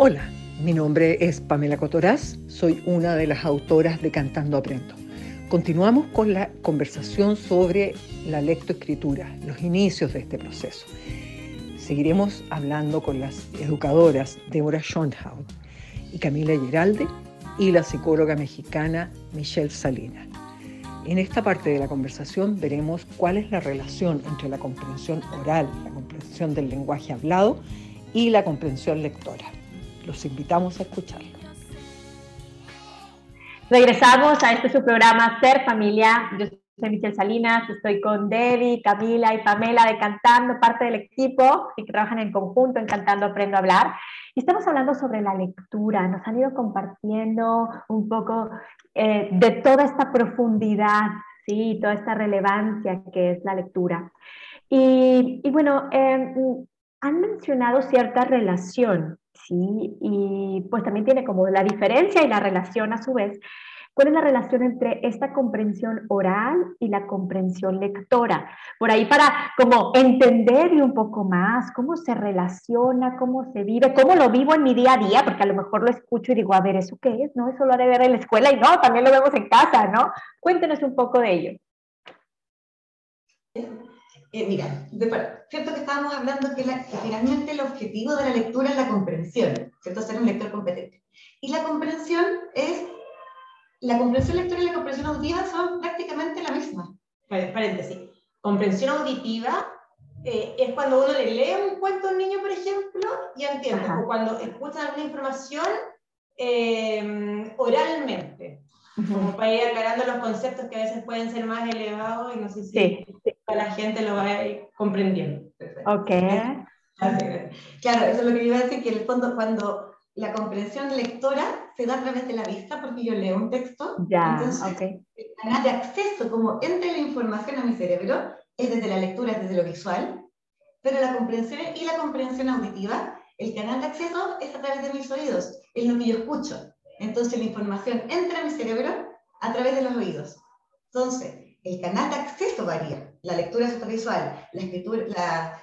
Hola, mi nombre es Pamela Cotoraz, soy una de las autoras de Cantando Aprendo. Continuamos con la conversación sobre la lectoescritura, los inicios de este proceso. Seguiremos hablando con las educadoras Débora Schonhaus y Camila Geralde y la psicóloga mexicana Michelle Salinas. En esta parte de la conversación veremos cuál es la relación entre la comprensión oral, la comprensión del lenguaje hablado y la comprensión lectora. Los invitamos a escucharlo. Regresamos a este su programa Ser Familia. Yo soy Michelle Salinas, estoy con Debbie, Camila y Pamela de Cantando, parte del equipo y que trabajan en conjunto en Cantando Aprendo a Hablar. Y estamos hablando sobre la lectura. Nos han ido compartiendo un poco eh, de toda esta profundidad, ¿sí? toda esta relevancia que es la lectura. Y, bueno, eh, han mencionado cierta relación ¿sí? Y pues también tiene como la diferencia y la relación a su vez. ¿Cuál es la relación entre esta comprensión oral y la comprensión lectora? Por ahí para como entenderle un poco más cómo se relaciona, cómo se vive, cómo lo vivo en mi día a día, porque a lo mejor lo escucho y digo, a ver, ¿eso qué es? ¿No? Eso lo ha de ver en la escuela y no, también lo vemos en casa, ¿no? Cuéntenos un poco de ello. Eh, mira, cierto que estábamos hablando que, finalmente el objetivo de la lectura es la comprensión, ¿cierto? Ser un lector competente. Y la comprensión es, la comprensión lectora y la comprensión auditiva son prácticamente la misma. Paréntesis. Comprensión auditiva eh, es cuando uno le lee un cuento a un niño, por ejemplo, y entiende, o cuando escucha alguna información eh, oralmente como para ir aclarando los conceptos que a veces pueden ser más elevados y no sé si la gente lo va a ir comprendiendo. Ok. Claro, eso es lo que iba a decir, que en el fondo cuando la comprensión lectora se da a través de la vista, porque yo leo un texto, ya, entonces el canal de acceso, como entre la información a mi cerebro, es desde la lectura, es desde lo visual, pero la comprensión y la comprensión auditiva, el canal de acceso es a través de mis oídos, es lo que yo escucho. Entonces la información entra a mi cerebro a través de los oídos. Entonces, el canal de acceso varía. La lectura es visual, la escritura, la,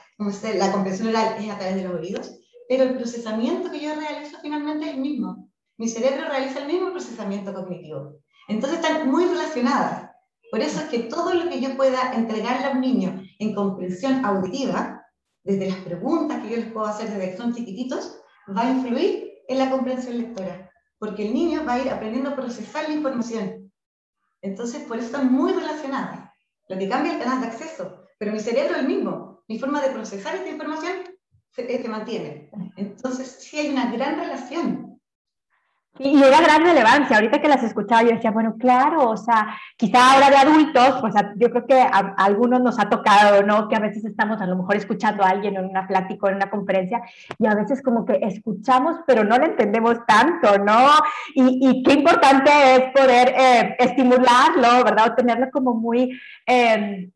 la comprensión oral es a través de los oídos, pero el procesamiento que yo realizo finalmente es el mismo. Mi cerebro realiza el mismo procesamiento cognitivo. Entonces están muy relacionadas. Por eso es que todo lo que yo pueda entregarle a un niño en comprensión auditiva, desde las preguntas que yo les puedo hacer desde que son chiquititos, va a influir en la comprensión lectora porque el niño va a ir aprendiendo a procesar la información. Entonces, por eso están muy relacionadas. Lo que cambia el canal de acceso, pero mi cerebro es el mismo. Mi forma de procesar esta información se, se mantiene. Entonces, sí hay una gran relación y era gran relevancia, ahorita que las escuchaba yo decía, bueno, claro, o sea, quizá ahora de adultos, pues yo creo que a, algunos nos ha tocado, ¿no? Que a veces estamos a lo mejor escuchando a alguien en una plática o en una conferencia y a veces como que escuchamos, pero no lo entendemos tanto, ¿no? Y, qué importante es poder eh, estimularlo, ¿verdad? O tenerlo como muy... Eh,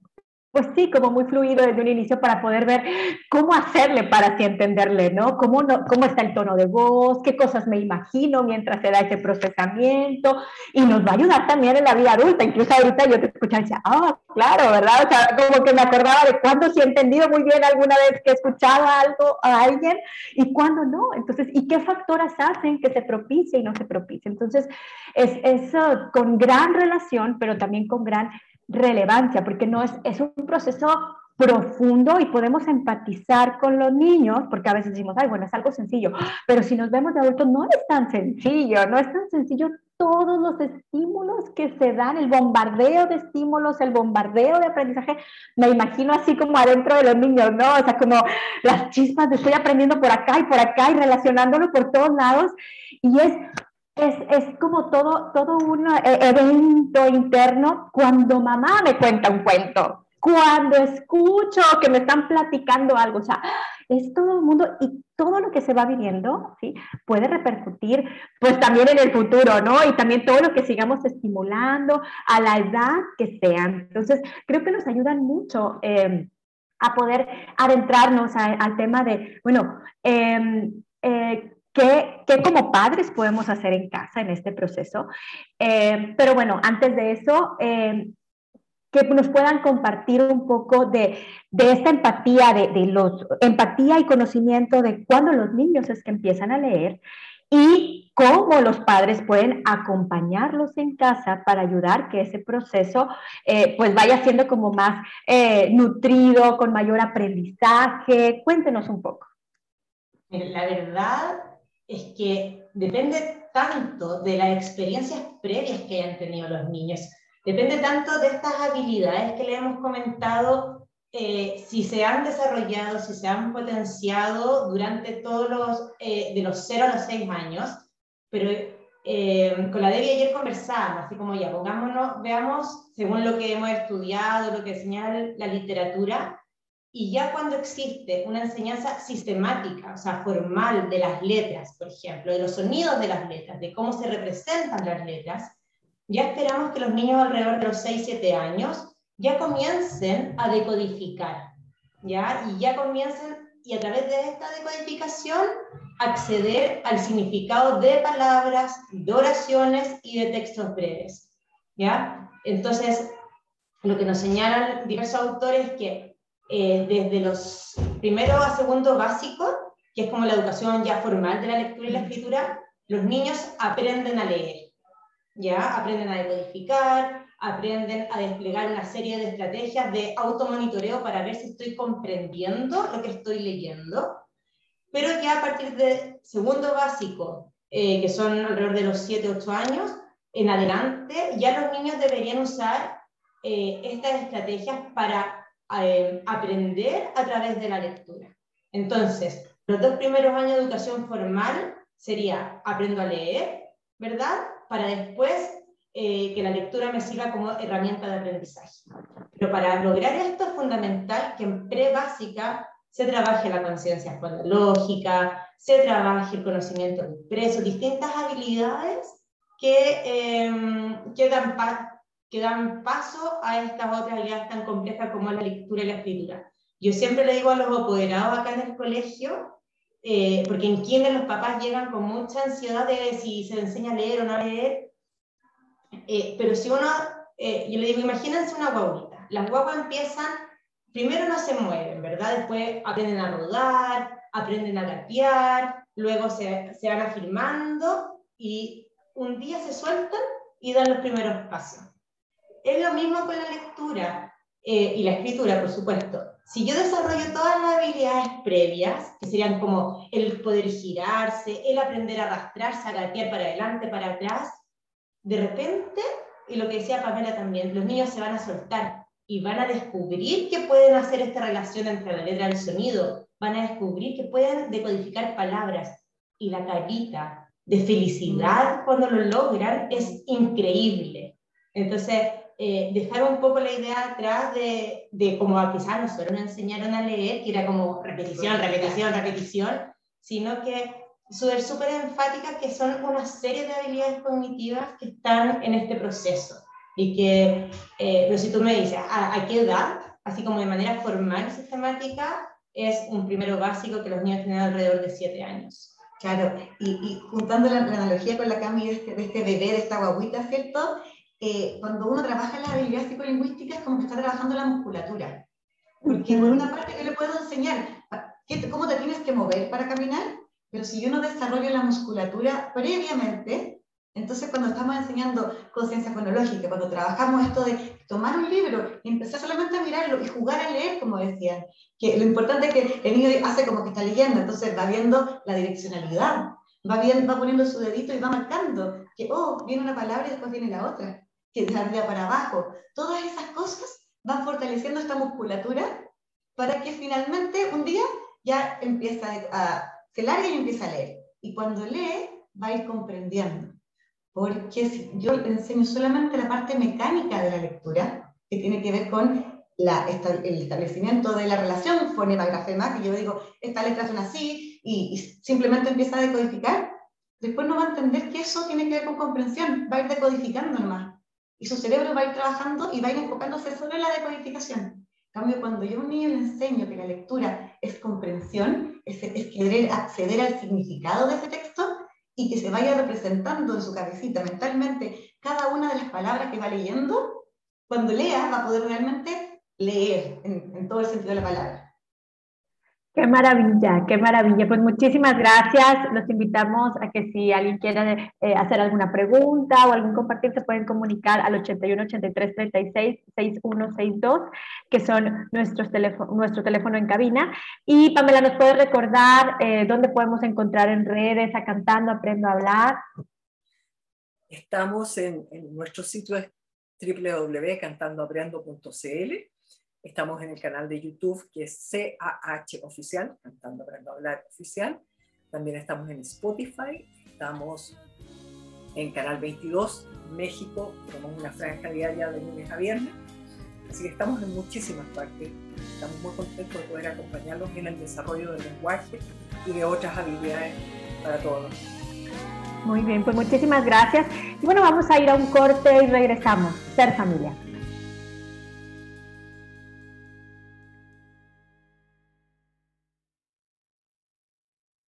pues sí, como muy fluido desde un inicio para poder ver cómo hacerle para así entenderle, ¿no? Cómo, no, cómo está el tono de voz, qué cosas me imagino mientras se da ese procesamiento y nos va a ayudar también en la vida adulta. Incluso ahorita yo te escuchaba y decía, ah, claro, ¿verdad? O sea, como que me acordaba de cuándo sí he entendido muy bien alguna vez que he escuchado algo a alguien y cuándo no. Entonces, ¿y qué factores hacen que se propicie y no se propicie? Entonces, es eso con gran relación, pero también con gran relevancia, porque no es, es un proceso profundo y podemos empatizar con los niños, porque a veces decimos, ay, bueno, es algo sencillo, pero si nos vemos de adultos no es tan sencillo, no es tan sencillo todos los estímulos que se dan, el bombardeo de estímulos, el bombardeo de aprendizaje, me imagino así como adentro de los niños, ¿no? O sea, como las chispas de estoy aprendiendo por acá y por acá y relacionándolo por todos lados, y es es, es, como todo, todo un eh, evento interno cuando mamá me cuenta un cuento, cuando escucho que me están platicando algo, o sea, es todo el mundo y todo lo que se va viviendo, ¿sí? Puede repercutir, pues también en el futuro, ¿no? Y también todo lo que sigamos estimulando a la edad que sea. Entonces, creo que nos ayudan mucho eh, a poder adentrarnos al tema de, bueno, em, eh, ¿Qué, como padres podemos hacer en casa en este proceso? Eh, pero bueno, antes de eso, eh, que nos puedan compartir un poco de, de esta empatía, de, de, los, empatía y conocimiento de cuando los niños es que empiezan a leer y cómo los padres pueden acompañarlos en casa para ayudar que ese proceso eh, pues vaya siendo como más eh, nutrido, con mayor aprendizaje. Cuéntenos un poco. La verdad es que depende tanto de las experiencias previas que hayan tenido los niños, depende tanto de estas habilidades que le hemos comentado eh, si se han desarrollado, si se han potenciado durante todos los, eh, de los 0 a los 6 años, pero eh, con la Debbie ayer conversábamos, así como ya, pongámonos, veamos, según lo que hemos estudiado, lo que señala la literatura, y ya cuando existe una enseñanza sistemática, o sea, formal de las letras, por ejemplo, de los sonidos de las letras, de cómo se representan las letras, ya esperamos que los niños alrededor de los 6-7 años ya comiencen a decodificar, ¿ya? Y ya comiencen, y a través de esta decodificación, acceder al significado de palabras, de oraciones y de textos breves, ¿ya? Entonces, lo que nos señalan diversos autores es que eh, desde los primero a segundo básico, que es como la educación ya formal de la lectura y la escritura, los niños aprenden a leer, ¿ya? Aprenden a decodificar, aprenden a desplegar una serie de estrategias de automonitoreo para ver si estoy comprendiendo lo que estoy leyendo, pero ya a partir de segundo básico, eh, que son alrededor de los 7, 8 años, en adelante, ya los niños deberían usar eh, estas estrategias para eh, aprender a través de la lectura. Entonces, los dos primeros años de educación formal sería aprendo a leer, ¿verdad? Para después eh, que la lectura me sirva como herramienta de aprendizaje. Pero para lograr esto es fundamental que en pre-básica se trabaje la conciencia lógica, se trabaje el conocimiento impreso, distintas habilidades que, eh, que, que, dan paso a estas otras habilidades tan complejas como la lectura y la escritura. Yo siempre le digo a los apoderados acá en el colegio, eh, porque en quienes los papás llegan con mucha ansiedad de si se enseña a leer o no a leer, eh, pero si uno, eh, yo le digo, imagínense una guaguita. Las guaguas empiezan, primero no se mueven, ¿verdad? Después aprenden a rodar, aprenden a gatear, luego se, se van afirmando y un día se sueltan y dan los primeros pasos. Es lo mismo con la lectura eh, y la escritura, por supuesto. Si yo desarrollo todas las habilidades previas, que serían como el poder girarse, el aprender a arrastrarse, a gatear para adelante, para atrás, de repente, y lo que decía Pamela también, los niños se van a soltar y van a descubrir que pueden hacer esta relación entre la letra y el sonido, van a descubrir que pueden decodificar palabras y la carita de felicidad cuando lo logran es increíble. Entonces, eh, dejar un poco la idea atrás de, de como quizás nosotros nos enseñaron a leer, que era como repetición, repetición, repetición, sino que súper, súper enfáticas que son una serie de habilidades cognitivas que están en este proceso. Y que, eh, pero si tú me dices, ¿a, qué edad? Así como de manera formal y sistemática, es un primero básico que los niños tienen alrededor de 7 años. Claro, y, y juntando la, analogía con la Cami de este, de este bebé, de esta guaguita, ¿cierto? Eh, cuando uno trabaja las habilidades psicolingüísticas, es como que está trabajando la musculatura. Porque por una parte yo le puedo enseñar cómo te tienes que mover para caminar, pero si yo no desarrollo la musculatura previamente, entonces cuando estamos enseñando conciencia fonológica, cuando trabajamos esto de tomar un libro y empezar solamente a mirarlo y jugar a leer, como decían, que lo importante es que el niño hace como que está leyendo, entonces va viendo la direccionalidad, va, bien, va poniendo su dedito y va marcando que, oh, viene una palabra y después viene la otra, que de arriba para abajo. Todas esas cosas van fortaleciendo esta musculatura para que finalmente un día ya empieza a se larga y empieza a leer. Y cuando lee, va a ir comprendiendo. Porque si yo le enseño solamente la parte mecánica de la lectura, que tiene que ver con la, el establecimiento de la relación fonema-grafema, que yo digo, esta letra suena así, y, y, simplemente empieza a decodificar, después no va a entender que eso tiene que ver con comprensión, va a ir decodificando nomás. Y su cerebro va a ir trabajando y va a ir enfocándose solo en la decodificación cambio, cuando yo a un niño le enseño que la lectura es comprensión, es, querer acceder al significado de ese texto y que se vaya representando en su cabecita mentalmente cada una de las palabras que va leyendo, cuando lea va a poder realmente leer en, en todo el sentido de la palabra. Qué maravilla, qué maravilla. Pues muchísimas gracias. Los invitamos a que si alguien quiere eh, hacer alguna pregunta o algún compartir, se pueden comunicar al 81 83 36 6162, que son nuestros teléfono, nuestro teléfono en cabina. Y Pamela, ¿nos puede recordar eh, dónde podemos encontrar en redes a Cantando Aprendo a Hablar? Estamos en, en nuestro sitio www.cantandoaprendo.cl Estamos en el canal de YouTube que es CAH Oficial, Cantando Aprendo a Hablar Oficial. También estamos en Spotify, estamos en Canal 22, México, tenemos una franja diaria de lunes a viernes. Así que estamos en muchísimas partes. Estamos muy contentos de poder acompañarlos en el desarrollo del lenguaje y de otras habilidades para todos. Muy bien, pues muchísimas gracias. Y bueno, vamos a ir a un corte y regresamos. Ser familia.